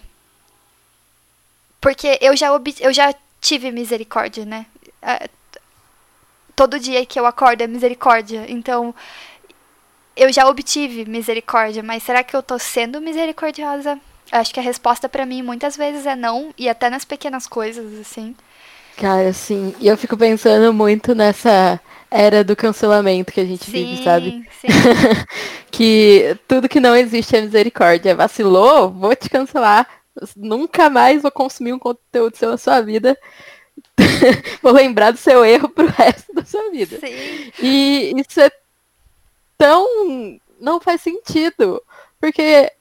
porque eu já, eu já tive misericórdia, né? É, todo dia que eu acordo é misericórdia. Então, eu já obtive misericórdia, mas será que eu tô sendo misericordiosa Acho que a resposta pra mim muitas vezes é não, e até nas pequenas coisas, assim. Cara, assim, e eu fico pensando muito nessa era do cancelamento que a gente Sim, vive, sabe? sim. que tudo que não existe é misericórdia. Vacilou? Vou te cancelar. Nunca mais vou consumir um conteúdo seu na sua vida. vou lembrar do seu erro pro resto da sua vida. Sim. E isso é tão. não faz sentido. Porque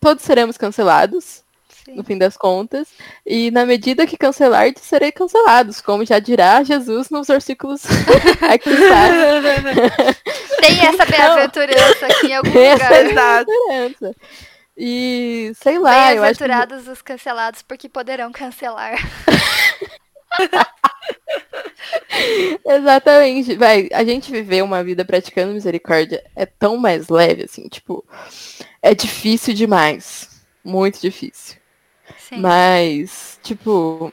todos seremos cancelados, sim. no fim das contas. E na medida que cancelar, serei cancelados, como já dirá Jesus nos versículos aqui está. Tem essa bem-aventurança aqui em algum Essa lugar. é a diferença. E sei lá, eu acho que os cancelados, porque poderão cancelar. Exatamente. Vai, a gente viver uma vida praticando misericórdia é tão mais leve, assim, tipo, é difícil demais. Muito difícil. Sim. Mas, tipo,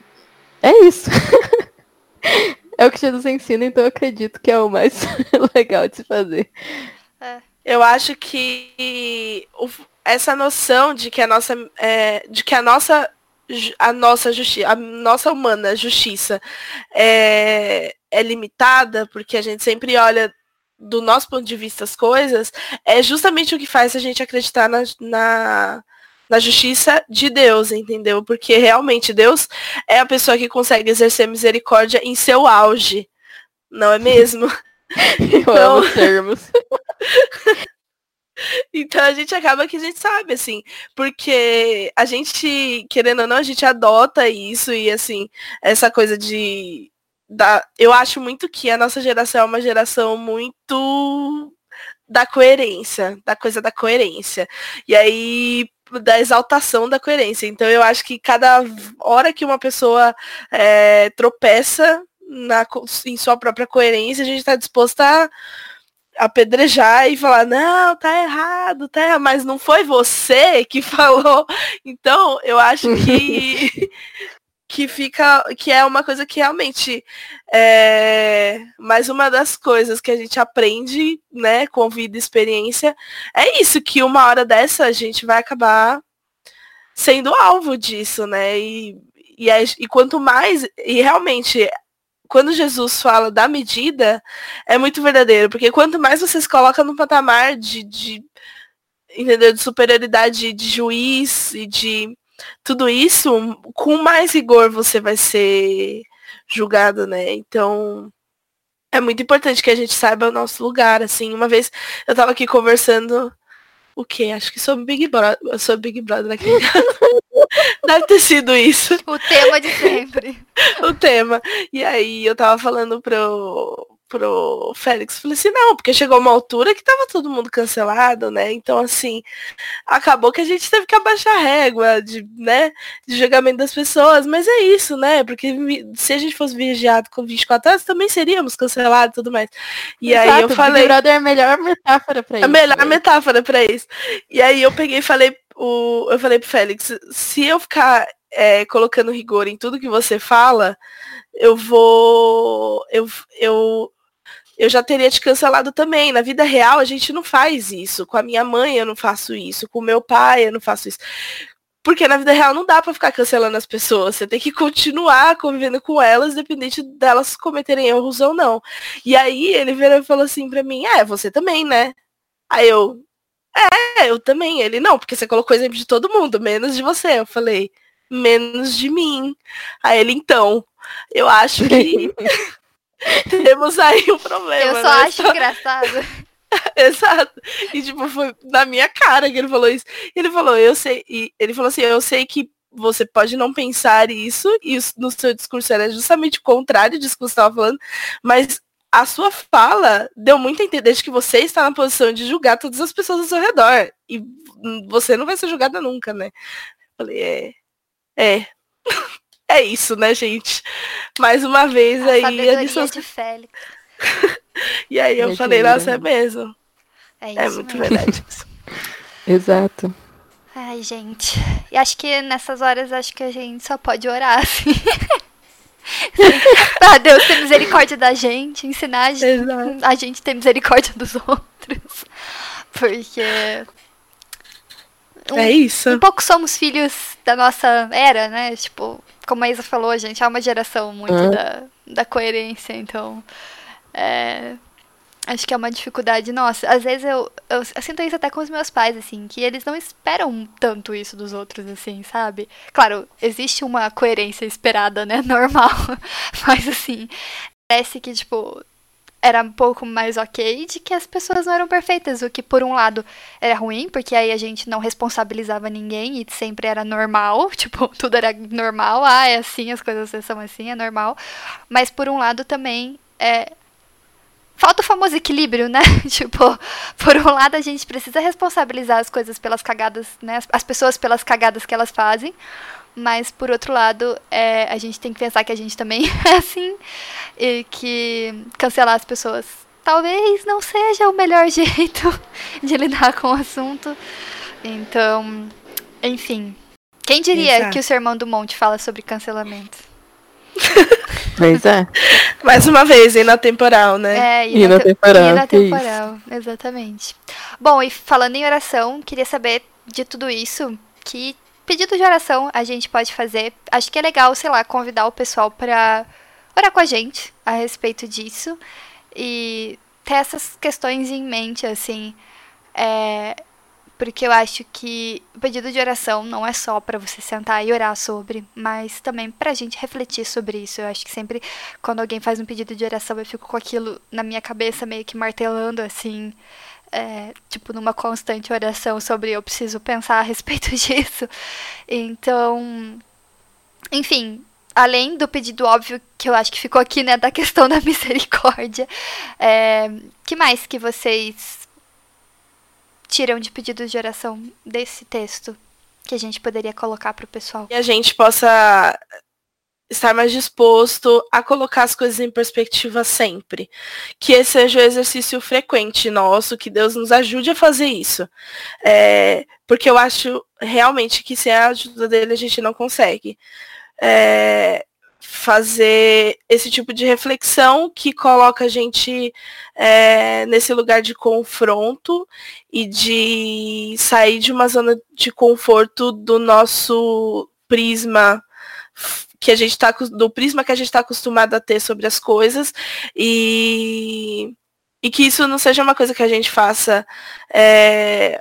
é isso. é o que Jesus ensina, então eu acredito que é o mais legal de se fazer. Eu acho que o- essa noção de que a nossa, é, de que a nossa, a nossa justiça, a nossa humana justiça é, é limitada, porque a gente sempre olha do nosso ponto de vista as coisas, é justamente o que faz a gente acreditar na, na, na justiça de Deus, entendeu? Porque realmente Deus é a pessoa que consegue exercer misericórdia em seu auge, não é mesmo? Eu Então- termos. Então a gente acaba que a gente sabe, assim, porque a gente, querendo ou não, a gente adota isso e assim, essa coisa de. Da, eu acho muito que a nossa geração é uma geração muito da coerência, da coisa da coerência. E aí da exaltação da coerência. Então eu acho que cada hora que uma pessoa é, tropeça na, em sua própria coerência, a gente está disposto a apedrejar e falar, não, tá errado, tá errado, mas não foi você que falou. Então, eu acho que que fica, que é uma coisa que realmente é mais uma das coisas que a gente aprende, né, com vida e experiência, é isso, que uma hora dessa a gente vai acabar sendo alvo disso, né, e, e, e quanto mais, e realmente, quando Jesus fala da medida, é muito verdadeiro, porque quanto mais você se coloca no patamar de, de entendeu, de superioridade de juiz e de tudo isso, com mais rigor você vai ser julgado, né? Então, é muito importante que a gente saiba o nosso lugar, assim. Uma vez eu tava aqui conversando o quê? Acho que sobre Big Brother, sobre Big Brother aqui. Deve ter sido isso O tema de sempre. o tema. E aí eu tava falando pro, pro Félix, falei assim, não, porque chegou uma altura que tava todo mundo cancelado, né? Então, assim, acabou que a gente teve que abaixar a régua de, né, de julgamento das pessoas, mas é isso, né? Porque se a gente fosse vigiado com 24 horas, também seríamos cancelados e tudo mais. E aí eu Exato, falei. Big Brother é a melhor metáfora pra isso. A melhor né? metáfora pra isso. E aí eu peguei e falei, o, eu falei pro Félix, se eu ficar é, colocando rigor em tudo que você fala, eu vou. Eu, eu, eu já teria te cancelado também. Na vida real, a gente não faz isso. Com a minha mãe, eu não faço isso. Com o meu pai, eu não faço isso. Porque na vida real não dá pra ficar cancelando as pessoas. Você tem que continuar convivendo com elas, independente delas cometerem erros ou não. E aí ele virou e falou assim pra mim, é, você também, né? Aí eu, é, eu também. Ele, não, porque você colocou exemplo de todo mundo, menos de você. Eu falei, menos de mim. Aí ele, então, eu acho que temos aí um problema. Eu só né? acho engraçado. Exato. E tipo, foi na minha cara que ele falou isso. Ele falou, eu sei. E ele falou assim, eu sei que você pode não pensar isso, e no seu discurso era justamente o contrário disso que você estava falando, mas a sua fala deu muito a entender de que você está na posição de julgar todas as pessoas ao seu redor. E hum, você não vai ser julgada nunca, né? Falei, é. É. É isso, né, gente? Mais uma vez A aí. a lição- de Félix. E aí eu falei, nossa, é mesmo. É isso É muito mesmo. verdade. Exato. Ai, gente. E acho que nessas horas acho que a gente só pode orar, assim. Pra Deus ter misericórdia da gente, ensinar a gente, a gente ter misericórdia dos outros. Porque. um, É isso. um pouco somos filhos da nossa era, né? Tipo, como a Isa falou, a gente é uma geração muito Hum. da, da coerência, então. É, acho que é uma dificuldade nossa. Às vezes eu, eu, eu sinto isso até com os meus pais, assim, que eles não esperam tanto isso dos outros, assim, sabe? Claro, existe uma coerência esperada, né? Normal. Mas assim, parece que, tipo, era um pouco mais ok de que as pessoas não eram perfeitas, o que por um lado era ruim, porque aí a gente não responsabilizava ninguém e sempre era normal, tipo, tudo era normal, ah, é assim, as coisas são assim, é normal. Mas por um lado também é falta o famoso equilíbrio, né? tipo, por um lado a gente precisa responsabilizar as coisas pelas cagadas, né? As- As pessoas pelas cagadas que elas fazem. Mas por outro lado, é, a gente tem que pensar que a gente também é assim e que cancelar as pessoas talvez não seja o melhor jeito de lidar com o assunto. Então, enfim. Quem diria Exato. que o Sermão do Monte fala sobre cancelamento? Pois é. Mais uma vez, inatemporal, né? É, Inatemporal, E na isso. temporal, exatamente. Bom, e falando em oração, queria saber de tudo isso, que pedido de oração a gente pode fazer. Acho que é legal, sei lá, convidar o pessoal para orar com a gente a respeito disso e ter essas questões em mente, assim. É, porque eu acho que o pedido de oração não é só para você sentar e orar sobre, mas também pra gente refletir sobre isso. Eu acho que sempre quando alguém faz um pedido de oração, eu fico com aquilo na minha cabeça meio que martelando assim, é, tipo numa constante oração sobre eu preciso pensar a respeito disso. Então, enfim, além do pedido óbvio que eu acho que ficou aqui, né, da questão da misericórdia, é, que mais que vocês tiram de pedidos de oração desse texto que a gente poderia colocar pro pessoal? E a gente possa estar mais disposto a colocar as coisas em perspectiva sempre. Que esse seja o exercício frequente nosso, que Deus nos ajude a fazer isso. É, porque eu acho realmente que sem a ajuda dele a gente não consegue. É, fazer esse tipo de reflexão que coloca a gente é, nesse lugar de confronto e de sair de uma zona de conforto do nosso prisma que a gente tá do prisma que a gente está acostumado a ter sobre as coisas e e que isso não seja uma coisa que a gente faça é,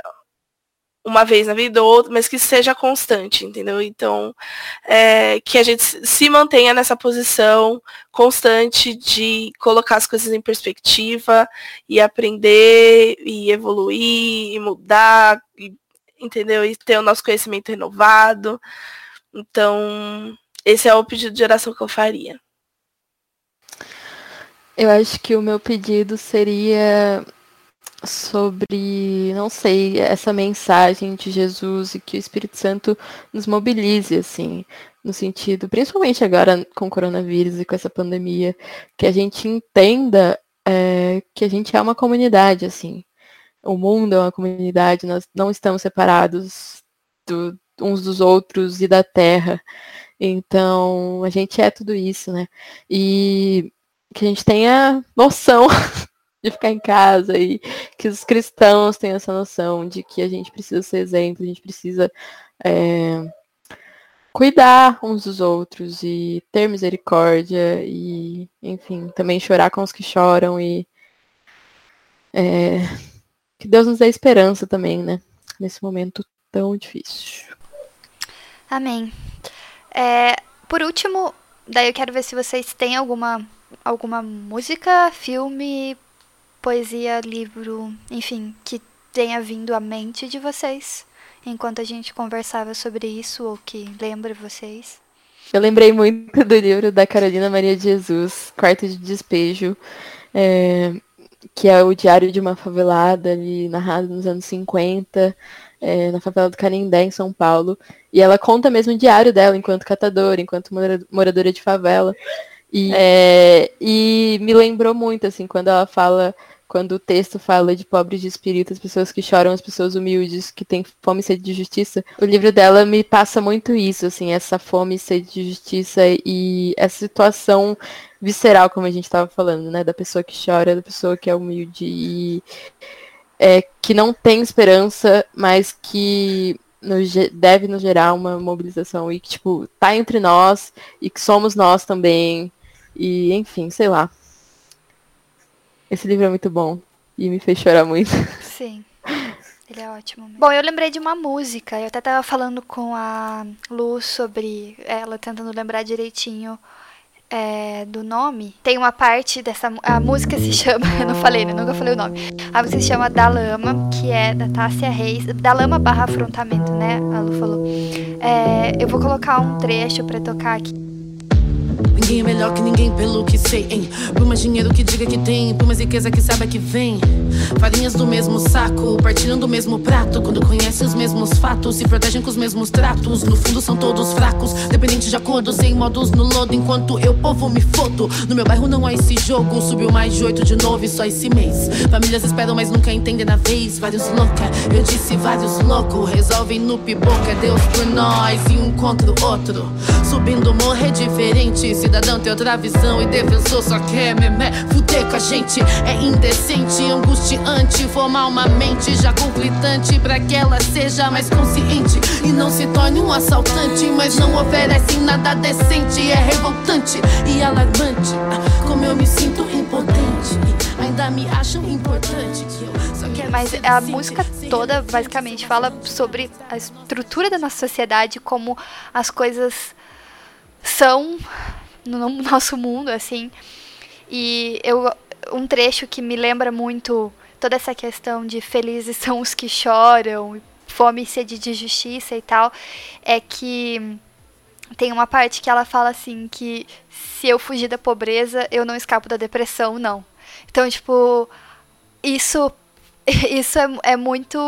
uma vez na vida ou outra, mas que seja constante, entendeu? Então, é, que a gente se mantenha nessa posição constante de colocar as coisas em perspectiva e aprender e evoluir e mudar, e, entendeu? E ter o nosso conhecimento renovado. Então, esse é o pedido de oração que eu faria. Eu acho que o meu pedido seria sobre, não sei, essa mensagem de Jesus e que o Espírito Santo nos mobilize, assim, no sentido, principalmente agora com o coronavírus e com essa pandemia, que a gente entenda é, que a gente é uma comunidade, assim. O mundo é uma comunidade, nós não estamos separados do, uns dos outros e da terra. Então, a gente é tudo isso, né? E que a gente tenha noção de ficar em casa e que os cristãos tenham essa noção de que a gente precisa ser exemplo, a gente precisa é, cuidar uns dos outros e ter misericórdia e, enfim, também chorar com os que choram e é, que Deus nos dê esperança também, né? Nesse momento tão difícil. Amém. É, por último, daí eu quero ver se vocês têm alguma, alguma música, filme, poesia, livro, enfim, que tenha vindo à mente de vocês enquanto a gente conversava sobre isso ou que lembre vocês. Eu lembrei muito do livro da Carolina Maria de Jesus, Quarto de Despejo, é, que é o diário de uma favelada ali, narrado nos anos 50, é, na favela do Canindé, em São Paulo. E ela conta mesmo o diário dela enquanto catadora, enquanto mora- moradora de favela. E, é, e me lembrou muito, assim, quando ela fala, quando o texto fala de pobres de espírito, as pessoas que choram, as pessoas humildes, que têm fome e sede de justiça. O livro dela me passa muito isso, assim, essa fome e sede de justiça e essa situação visceral, como a gente estava falando, né? Da pessoa que chora, da pessoa que é humilde e é, que não tem esperança, mas que nos, deve nos gerar uma mobilização e que, tipo, tá entre nós e que somos nós também. E, enfim, sei lá. Esse livro é muito bom e me fez chorar muito. Sim. Ele é ótimo. Mesmo. Bom, eu lembrei de uma música. Eu até tava falando com a Lu sobre ela tentando lembrar direitinho é, do nome. Tem uma parte dessa. A música se chama. Eu não falei, né? Nunca falei o nome. A música se chama Da Lama, que é da Tássia Reis. Da Lama barra afrontamento, né? A Lu falou. É, eu vou colocar um trecho para tocar aqui. Ninguém é melhor que ninguém pelo que sei, hein? Por mais dinheiro que diga que tem, por mais riqueza que saiba que vem. Farinhas do mesmo saco, partilham do mesmo prato. Quando conhecem os mesmos fatos, se protegem com os mesmos tratos. No fundo são todos fracos, dependentes de acordo, sem modos no lodo. Enquanto eu, povo, me fodo. No meu bairro não há esse jogo, subiu mais de oito de novo e só esse mês. Famílias esperam, mas nunca entendem na vez. Vários louca, eu disse vários loucos. Resolvem no pipoca, Deus por nós e um contra o outro. Subindo morrer diferente, se cidadão tem outra visão e defensor só quer memé. Fuder com a gente é indecente, angustiante. Formar uma mente já conflitante pra que ela seja mais consciente e não se torne um assaltante. Mas não oferece nada decente, é revoltante e alarmante. Como eu me sinto impotente, ainda me acham importante. Mas a música toda basicamente fala sobre a estrutura da nossa sociedade, como as coisas são no nosso mundo, assim. E eu, um trecho que me lembra muito toda essa questão de felizes são os que choram, fome e sede de justiça e tal, é que tem uma parte que ela fala assim que se eu fugir da pobreza, eu não escapo da depressão, não. Então, tipo, isso isso é, é muito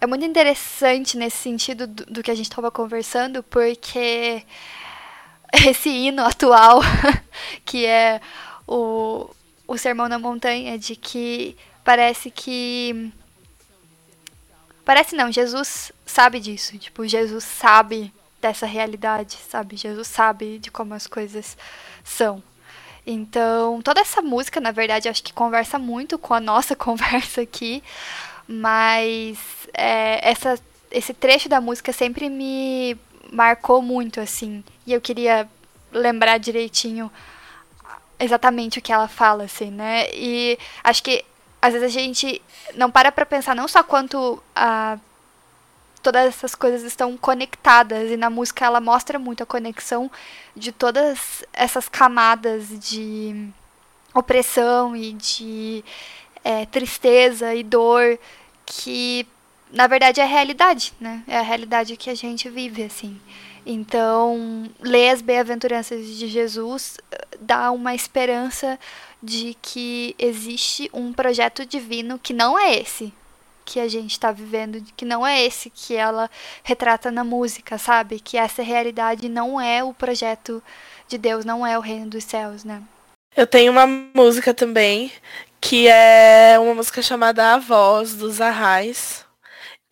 é muito interessante nesse sentido do, do que a gente estava conversando, porque esse hino atual, que é o, o Sermão na Montanha, de que parece que. Parece não, Jesus sabe disso. Tipo, Jesus sabe dessa realidade, sabe? Jesus sabe de como as coisas são. Então, toda essa música, na verdade, acho que conversa muito com a nossa conversa aqui, mas é, essa, esse trecho da música sempre me marcou muito, assim. E eu queria lembrar direitinho exatamente o que ela fala, assim, né? E acho que às vezes a gente não para pra pensar não só quanto a todas essas coisas estão conectadas e na música ela mostra muito a conexão de todas essas camadas de opressão e de é, tristeza e dor que na verdade é a realidade, né? É a realidade que a gente vive, assim. Então, ler as bem-aventuranças de Jesus eh, dá uma esperança de que existe um projeto divino que não é esse que a gente está vivendo, que não é esse que ela retrata na música, sabe? Que essa realidade não é o projeto de Deus, não é o reino dos céus, né? Eu tenho uma música também, que é uma música chamada A Voz dos Arrais.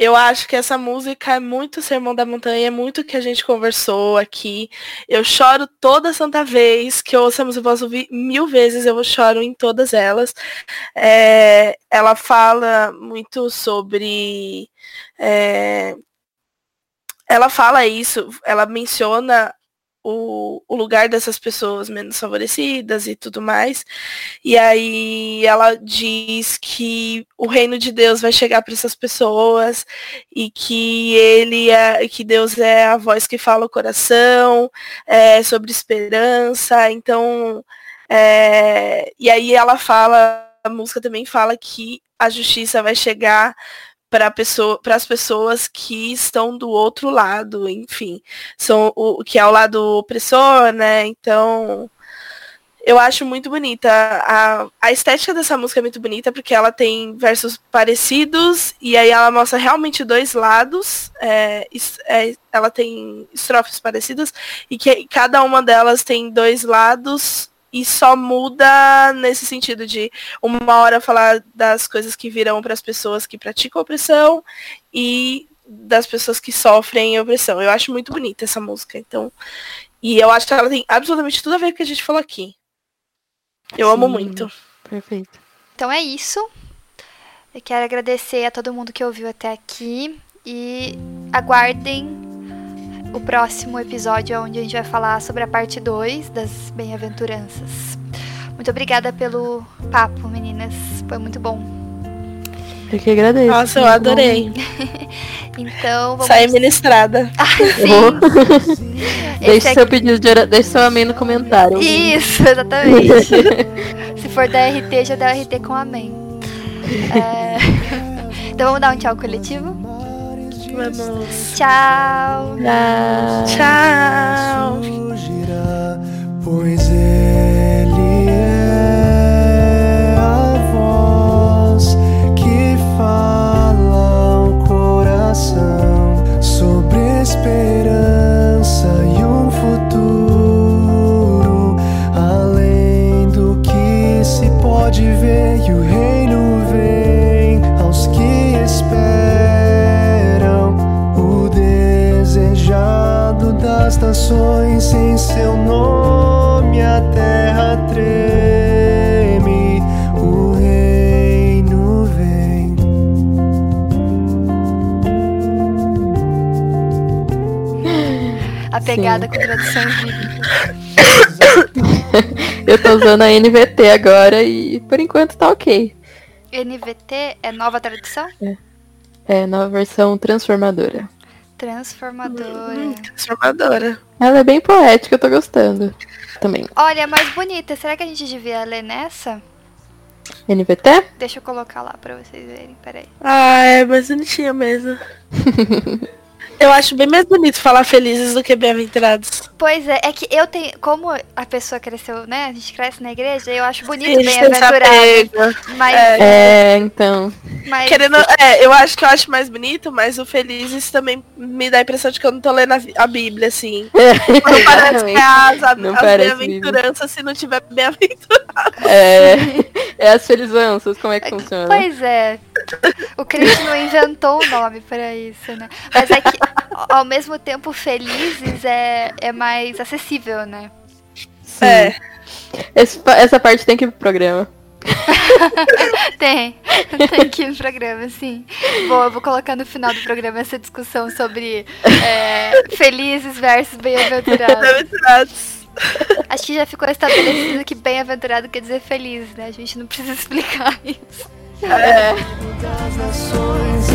Eu acho que essa música é muito Sermão da Montanha, é muito o que a gente conversou aqui. Eu choro toda santa vez que música, eu posso ouvir mil vezes, eu choro em todas elas. É, ela fala muito sobre. É, ela fala isso, ela menciona o, o lugar dessas pessoas menos favorecidas e tudo mais. E aí ela diz que o reino de Deus vai chegar para essas pessoas e que ele é, que Deus é a voz que fala o coração, é, sobre esperança. Então, é, e aí ela fala, a música também fala que a justiça vai chegar para pessoa, as pessoas que estão do outro lado, enfim, são o que é o lado opressor, né? Então, eu acho muito bonita. A, a estética dessa música é muito bonita porque ela tem versos parecidos e aí ela mostra realmente dois lados. É, é, ela tem estrofes parecidas e que cada uma delas tem dois lados e só muda nesse sentido de uma hora falar das coisas que virão para as pessoas que praticam opressão e das pessoas que sofrem opressão. Eu acho muito bonita essa música, então. E eu acho que ela tem absolutamente tudo a ver com o que a gente falou aqui. Eu Sim, amo muito. Perfeito. Então é isso. Eu quero agradecer a todo mundo que ouviu até aqui. E aguardem o próximo episódio, onde a gente vai falar sobre a parte 2 das bem-aventuranças. Muito obrigada pelo papo, meninas. Foi muito bom. Eu que agradeço. Nossa, eu adorei. Então, vamos... Saí ministrada. Ah, sim. Deixe seu aqui- pedido de. Deixe seu amém no comentário. Isso, exatamente. Se for da RT, já dá RT com amém. É, Então vamos dar um tchau coletivo? Vamos. Tchau! Ah. Tchau. A pegada com traduções bíblicas. Eu tô usando a NVT agora e por enquanto tá ok. NVT é nova tradução? É, nova versão transformadora. Transformadora. Transformadora. Ela é bem poética, eu tô gostando. Também. Olha, é mais bonita. Será que a gente devia ler nessa? NVT? Deixa eu colocar lá pra vocês verem. Peraí. Ah, é mais bonitinha mesmo. Eu acho bem mais bonito falar felizes do que bem-aventurados. Pois é, é que eu tenho. Como a pessoa cresceu, né? A gente cresce na igreja, eu acho bonito bem-aventurado. Mas, É, então. mas Querendo, é, eu acho que eu acho mais bonito, mas o Felizes também me dá a impressão de que eu não tô lendo a, a Bíblia, assim. Não parece que é as, a- Não as bem-aventuranças se não tiver bem-aventurança. É, é as felizanças, como é que funciona? Pois é. O Cristo não inventou o nome pra isso, né? Mas é que, ao mesmo tempo, felizes é, é mais acessível, né? Sim. É. Esse essa parte tem que ir pro programa. Tem. Tem que ir no programa, sim. Bom, eu vou colocar no final do programa essa discussão sobre é, felizes versus bem-aventurados. Bem-aventurados. Acho que já ficou estabelecido que bem-aventurado quer dizer feliz, né? A gente não precisa explicar isso. Das nações